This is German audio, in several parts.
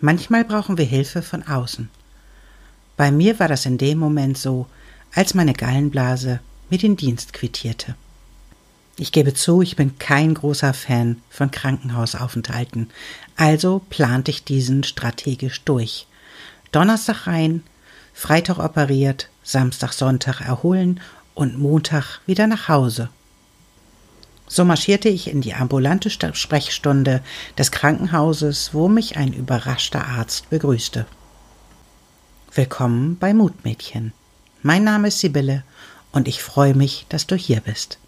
Manchmal brauchen wir Hilfe von außen. Bei mir war das in dem Moment so, als meine Gallenblase mir den Dienst quittierte. Ich gebe zu, ich bin kein großer Fan von Krankenhausaufenthalten, also plante ich diesen strategisch durch. Donnerstag rein, Freitag operiert, Samstag, Sonntag erholen und Montag wieder nach Hause. So marschierte ich in die ambulante Sprechstunde des Krankenhauses, wo mich ein überraschter Arzt begrüßte. Willkommen bei Mutmädchen. Mein Name ist Sibylle und ich freue mich, dass du hier bist.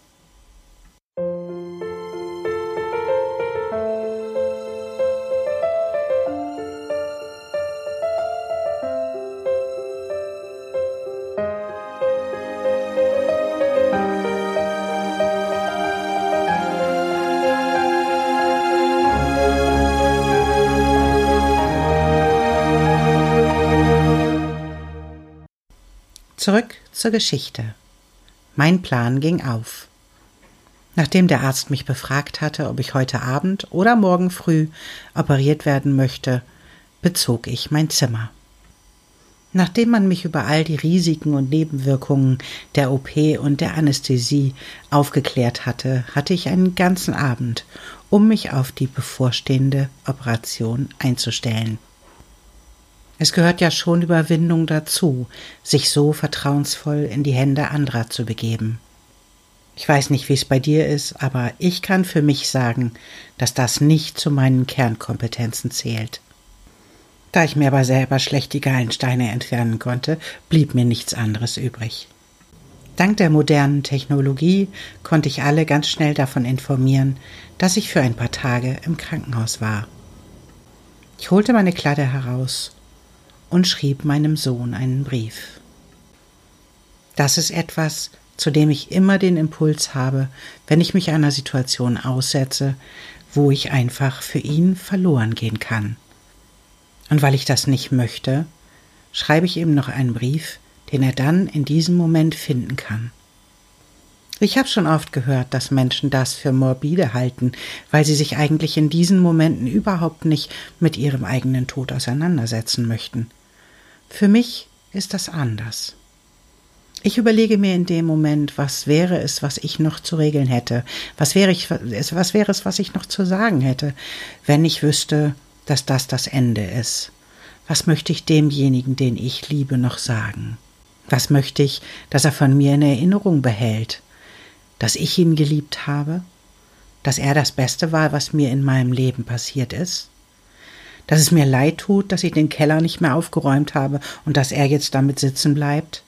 Zurück zur Geschichte. Mein Plan ging auf. Nachdem der Arzt mich befragt hatte, ob ich heute Abend oder morgen früh operiert werden möchte, bezog ich mein Zimmer. Nachdem man mich über all die Risiken und Nebenwirkungen der OP und der Anästhesie aufgeklärt hatte, hatte ich einen ganzen Abend, um mich auf die bevorstehende Operation einzustellen. Es gehört ja schon Überwindung dazu, sich so vertrauensvoll in die Hände anderer zu begeben. Ich weiß nicht, wie es bei dir ist, aber ich kann für mich sagen, dass das nicht zu meinen Kernkompetenzen zählt. Da ich mir aber selber schlecht die Gallensteine entfernen konnte, blieb mir nichts anderes übrig. Dank der modernen Technologie konnte ich alle ganz schnell davon informieren, dass ich für ein paar Tage im Krankenhaus war. Ich holte meine Kladde heraus und schrieb meinem Sohn einen Brief. Das ist etwas, zu dem ich immer den Impuls habe, wenn ich mich einer Situation aussetze, wo ich einfach für ihn verloren gehen kann. Und weil ich das nicht möchte, schreibe ich ihm noch einen Brief, den er dann in diesem Moment finden kann. Ich habe schon oft gehört, dass Menschen das für morbide halten, weil sie sich eigentlich in diesen Momenten überhaupt nicht mit ihrem eigenen Tod auseinandersetzen möchten. Für mich ist das anders. Ich überlege mir in dem Moment, was wäre es, was ich noch zu regeln hätte? Was wäre, ich, was wäre es, was ich noch zu sagen hätte, wenn ich wüsste, dass das das Ende ist? Was möchte ich demjenigen, den ich liebe, noch sagen? Was möchte ich, dass er von mir in Erinnerung behält? Dass ich ihn geliebt habe? Dass er das Beste war, was mir in meinem Leben passiert ist? Dass es mir leid tut, dass ich den Keller nicht mehr aufgeräumt habe und dass er jetzt damit sitzen bleibt,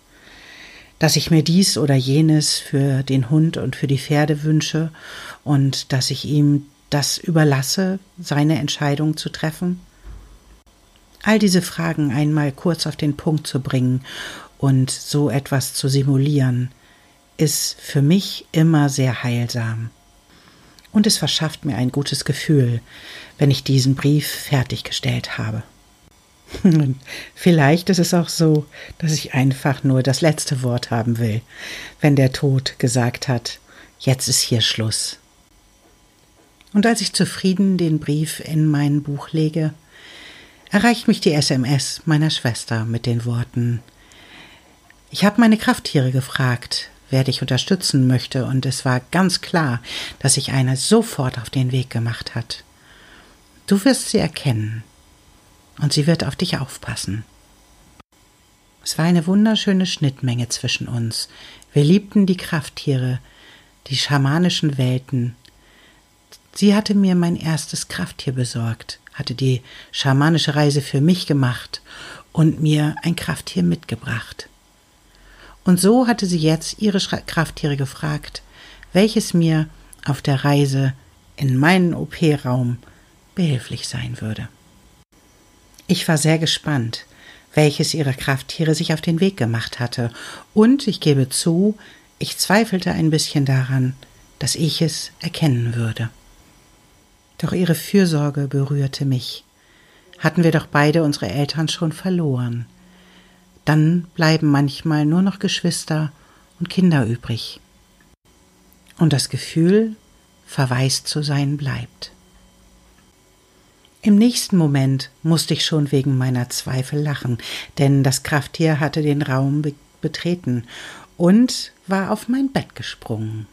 dass ich mir dies oder jenes für den Hund und für die Pferde wünsche und dass ich ihm das überlasse, seine Entscheidung zu treffen? All diese Fragen einmal kurz auf den Punkt zu bringen und so etwas zu simulieren, ist für mich immer sehr heilsam und es verschafft mir ein gutes Gefühl, wenn ich diesen Brief fertiggestellt habe. Vielleicht ist es auch so, dass ich einfach nur das letzte Wort haben will, wenn der Tod gesagt hat, jetzt ist hier Schluss. Und als ich zufrieden den Brief in mein Buch lege, erreicht mich die SMS meiner Schwester mit den Worten Ich habe meine Krafttiere gefragt, wer dich unterstützen möchte, und es war ganz klar, dass sich einer sofort auf den Weg gemacht hat. Du wirst sie erkennen, und sie wird auf dich aufpassen. Es war eine wunderschöne Schnittmenge zwischen uns. Wir liebten die Krafttiere, die schamanischen Welten. Sie hatte mir mein erstes Krafttier besorgt, hatte die schamanische Reise für mich gemacht und mir ein Krafttier mitgebracht. Und so hatte sie jetzt ihre Krafttiere gefragt, welches mir auf der Reise in meinen OP-Raum behilflich sein würde. Ich war sehr gespannt, welches ihrer Krafttiere sich auf den Weg gemacht hatte, und ich gebe zu, ich zweifelte ein bisschen daran, dass ich es erkennen würde. Doch ihre Fürsorge berührte mich. Hatten wir doch beide unsere Eltern schon verloren. Dann bleiben manchmal nur noch Geschwister und Kinder übrig. Und das Gefühl, verwaist zu sein, bleibt. Im nächsten Moment musste ich schon wegen meiner Zweifel lachen, denn das Krafttier hatte den Raum be betreten und war auf mein Bett gesprungen.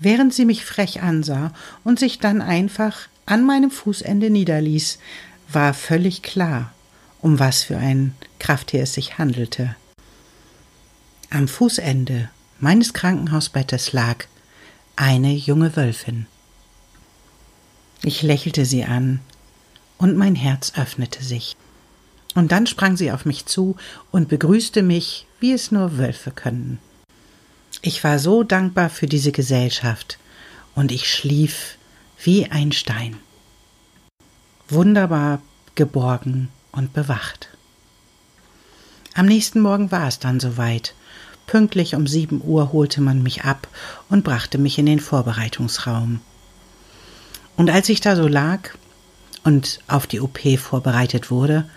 Während sie mich frech ansah und sich dann einfach an meinem Fußende niederließ, war völlig klar, um was für ein Krafttier es sich handelte. Am Fußende meines Krankenhausbettes lag eine junge Wölfin. Ich lächelte sie an, und mein Herz öffnete sich. Und dann sprang sie auf mich zu und begrüßte mich, wie es nur Wölfe können. Ich war so dankbar für diese Gesellschaft, und ich schlief wie ein Stein. Wunderbar geborgen und bewacht. Am nächsten Morgen war es dann soweit. Pünktlich um sieben Uhr holte man mich ab und brachte mich in den Vorbereitungsraum. Und als ich da so lag und auf die OP vorbereitet wurde,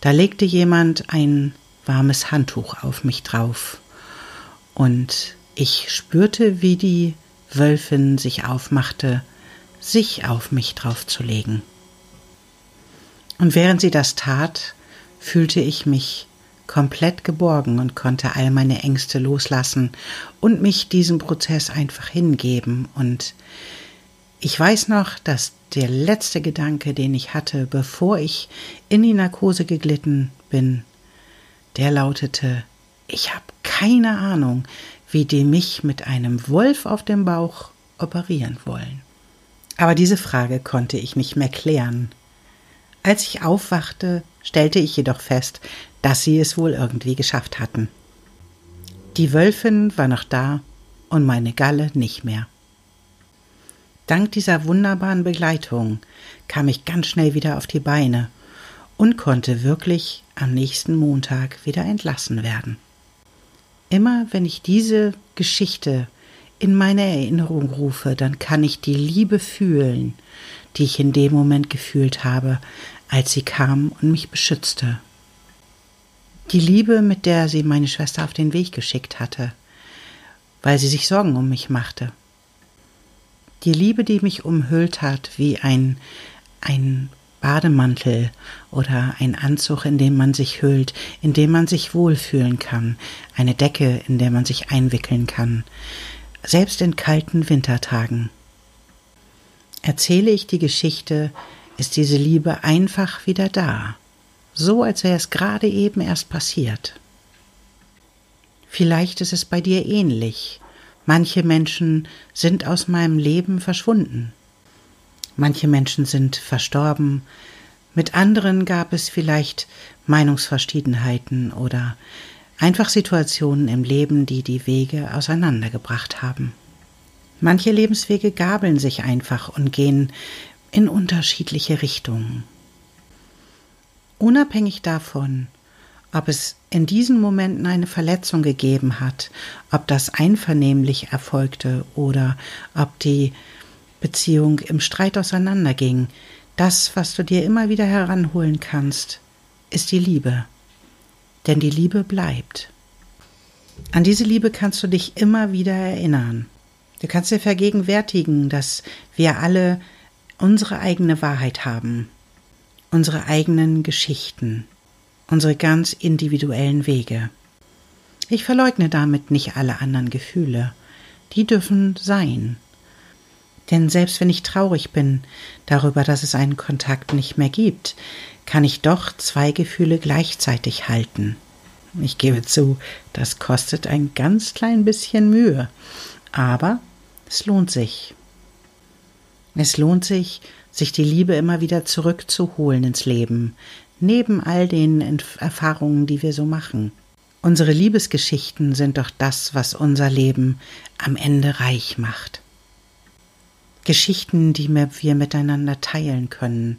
da legte jemand ein warmes Handtuch auf mich drauf. Und ich spürte, wie die Wölfin sich aufmachte, sich auf mich draufzulegen. Und während sie das tat, fühlte ich mich komplett geborgen und konnte all meine Ängste loslassen und mich diesem Prozess einfach hingeben und ich weiß noch, dass der letzte Gedanke, den ich hatte, bevor ich in die Narkose geglitten bin, der lautete, ich habe keine Ahnung, wie die mich mit einem Wolf auf dem Bauch operieren wollen. Aber diese Frage konnte ich nicht mehr klären. Als ich aufwachte, stellte ich jedoch fest, dass sie es wohl irgendwie geschafft hatten. Die Wölfin war noch da und meine Galle nicht mehr. Dank dieser wunderbaren Begleitung kam ich ganz schnell wieder auf die Beine und konnte wirklich am nächsten Montag wieder entlassen werden. Immer wenn ich diese Geschichte in meine Erinnerung rufe, dann kann ich die Liebe fühlen, die ich in dem Moment gefühlt habe, als sie kam und mich beschützte. Die Liebe, mit der sie meine Schwester auf den Weg geschickt hatte, weil sie sich Sorgen um mich machte die Liebe, die mich umhüllt hat, wie ein, ein Bademantel oder ein Anzug, in dem man sich hüllt, in dem man sich wohlfühlen kann, eine Decke, in der man sich einwickeln kann, selbst in kalten Wintertagen. Erzähle ich die Geschichte, ist diese Liebe einfach wieder da, so als wäre es gerade eben erst passiert. Vielleicht ist es bei dir ähnlich, Manche Menschen sind aus meinem Leben verschwunden. Manche Menschen sind verstorben. Mit anderen gab es vielleicht Meinungsverschiedenheiten oder einfach Situationen im Leben, die die Wege auseinandergebracht haben. Manche Lebenswege gabeln sich einfach und gehen in unterschiedliche Richtungen. Unabhängig davon, ob es in diesen Momenten eine Verletzung gegeben hat, ob das einvernehmlich erfolgte oder ob die Beziehung im Streit auseinanderging. Das, was du dir immer wieder heranholen kannst, ist die Liebe. Denn die Liebe bleibt. An diese Liebe kannst du dich immer wieder erinnern. Du kannst dir vergegenwärtigen, dass wir alle unsere eigene Wahrheit haben, unsere eigenen Geschichten unsere ganz individuellen Wege. Ich verleugne damit nicht alle anderen Gefühle. Die dürfen sein. Denn selbst wenn ich traurig bin darüber, dass es einen Kontakt nicht mehr gibt, kann ich doch zwei Gefühle gleichzeitig halten. Ich gebe zu, das kostet ein ganz klein bisschen Mühe, aber es lohnt sich. Es lohnt sich, sich die Liebe immer wieder zurückzuholen ins Leben, neben all den Erfahrungen, die wir so machen. Unsere Liebesgeschichten sind doch das, was unser Leben am Ende reich macht. Geschichten, die wir miteinander teilen können,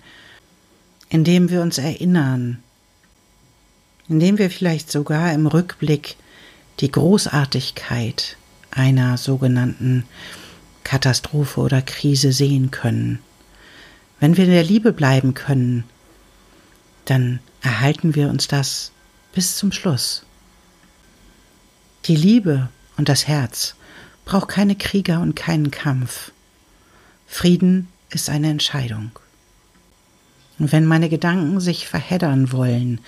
indem wir uns erinnern, indem wir vielleicht sogar im Rückblick die Großartigkeit einer sogenannten Katastrophe oder Krise sehen können. Wenn wir in der Liebe bleiben können, dann erhalten wir uns das bis zum Schluss. Die Liebe und das Herz braucht keine Krieger und keinen Kampf. Frieden ist eine Entscheidung. Und wenn meine Gedanken sich verheddern wollen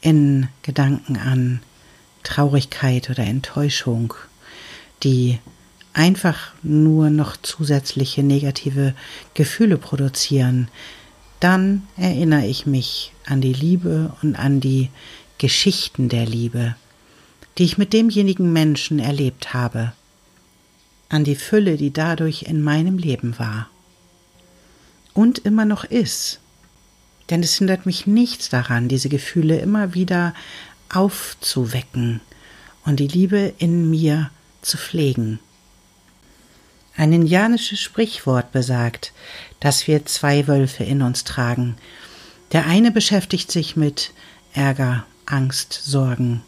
in Gedanken an Traurigkeit oder Enttäuschung, die einfach nur noch zusätzliche negative Gefühle produzieren, dann erinnere ich mich an die Liebe und an die Geschichten der Liebe, die ich mit demjenigen Menschen erlebt habe, an die Fülle, die dadurch in meinem Leben war und immer noch ist. Denn es hindert mich nichts daran, diese Gefühle immer wieder aufzuwecken und die Liebe in mir zu pflegen. Ein indianisches Sprichwort besagt, dass wir zwei Wölfe in uns tragen. Der eine beschäftigt sich mit Ärger, Angst, Sorgen,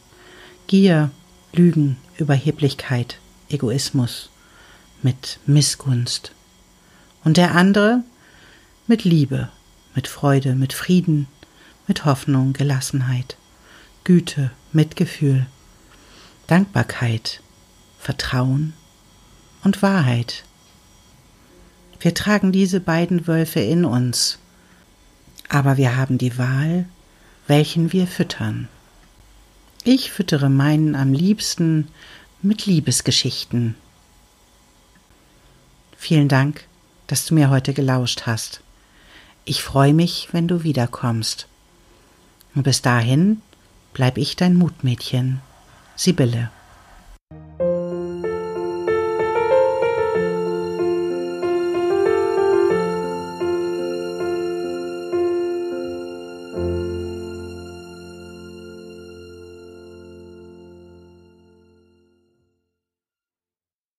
Gier, Lügen, Überheblichkeit, Egoismus, mit Missgunst. Und der andere mit Liebe, mit Freude, mit Frieden, mit Hoffnung, Gelassenheit, Güte, Mitgefühl, Dankbarkeit, Vertrauen und Wahrheit. Wir tragen diese beiden Wölfe in uns, aber wir haben die Wahl, welchen wir füttern. Ich füttere meinen am liebsten mit Liebesgeschichten. Vielen Dank, dass du mir heute gelauscht hast. Ich freue mich, wenn du wiederkommst. Und bis dahin bleib ich dein Mutmädchen, Sibylle.